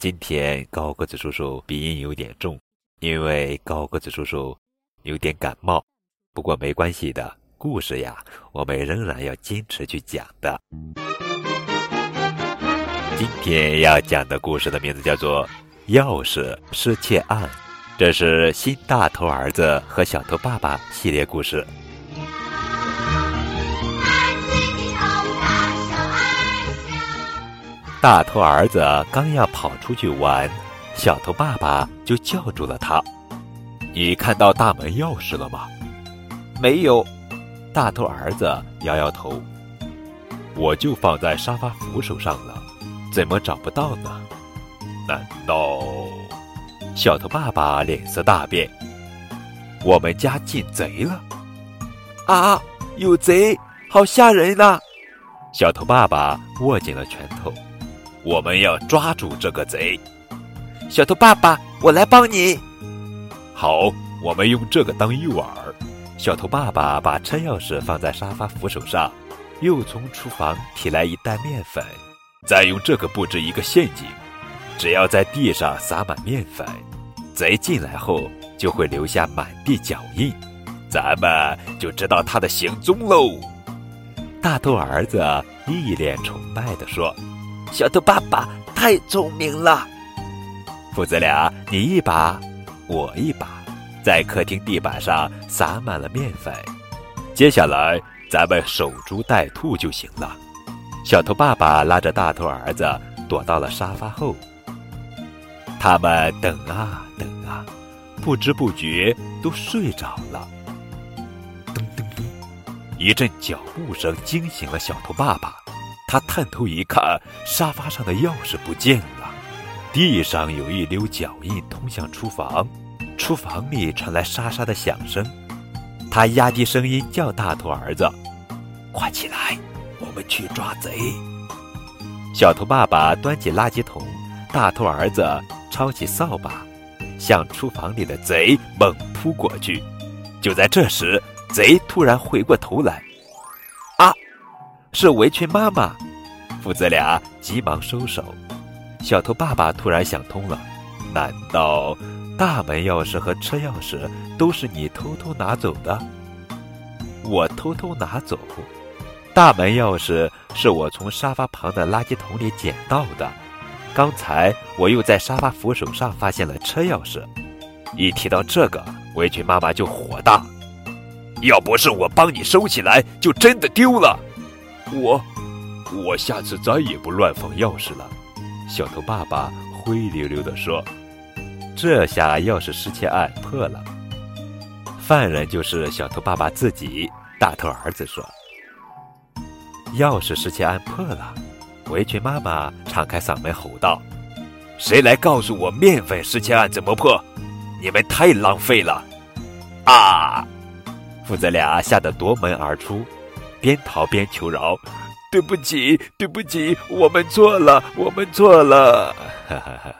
今天高个子叔叔鼻音有点重，因为高个子叔叔有点感冒。不过没关系的，故事呀，我们仍然要坚持去讲的。今天要讲的故事的名字叫做《钥匙失窃案》，这是新大头儿子和小头爸爸系列故事。大头儿子刚要跑出去玩，小头爸爸就叫住了他：“你看到大门钥匙了吗？”“没有。”大头儿子摇摇头。“我就放在沙发扶手上了，怎么找不到呢？”“难道……”小头爸爸脸色大变。“我们家进贼了！”“啊，有贼，好吓人呐！”小头爸爸握紧了拳头。我们要抓住这个贼，小头爸爸，我来帮你。好，我们用这个当诱饵。小头爸爸把车钥匙放在沙发扶手上，又从厨房提来一袋面粉，再用这个布置一个陷阱。只要在地上撒满面粉，贼进来后就会留下满地脚印，咱们就知道他的行踪喽。大头儿子一脸崇拜地说。小头爸爸太聪明了，父子俩你一把，我一把，在客厅地板上撒满了面粉。接下来咱们守株待兔就行了。小头爸爸拉着大头儿子躲到了沙发后。他们等啊等啊，不知不觉都睡着了。噔噔噔，一阵脚步声惊醒了小头爸爸。他探头一看，沙发上的钥匙不见了，地上有一溜脚印通向厨房，厨房里传来沙沙的响声。他压低声音叫大头儿子：“快起来，我们去抓贼！”小头爸爸端起垃圾桶，大头儿子抄起扫把，向厨房里的贼猛扑过去。就在这时，贼突然回过头来。是围裙妈妈，父子俩急忙收手。小头爸爸突然想通了：难道大门钥匙和车钥匙都是你偷偷拿走的？我偷偷拿走，大门钥匙是我从沙发旁的垃圾桶里捡到的。刚才我又在沙发扶手上发现了车钥匙。一提到这个，围裙妈妈就火大：要不是我帮你收起来，就真的丢了。我，我下次再也不乱放钥匙了。小头爸爸灰溜溜地说：“这下钥匙失窃案破了，犯人就是小头爸爸自己。”大头儿子说：“钥匙失窃案破了。”围裙妈妈敞开嗓门吼道：“谁来告诉我面粉失窃案怎么破？你们太浪费了！”啊！父子俩吓得夺门而出。边逃边求饶：“对不起，对不起，我们错了，我们错了。”哈哈哈。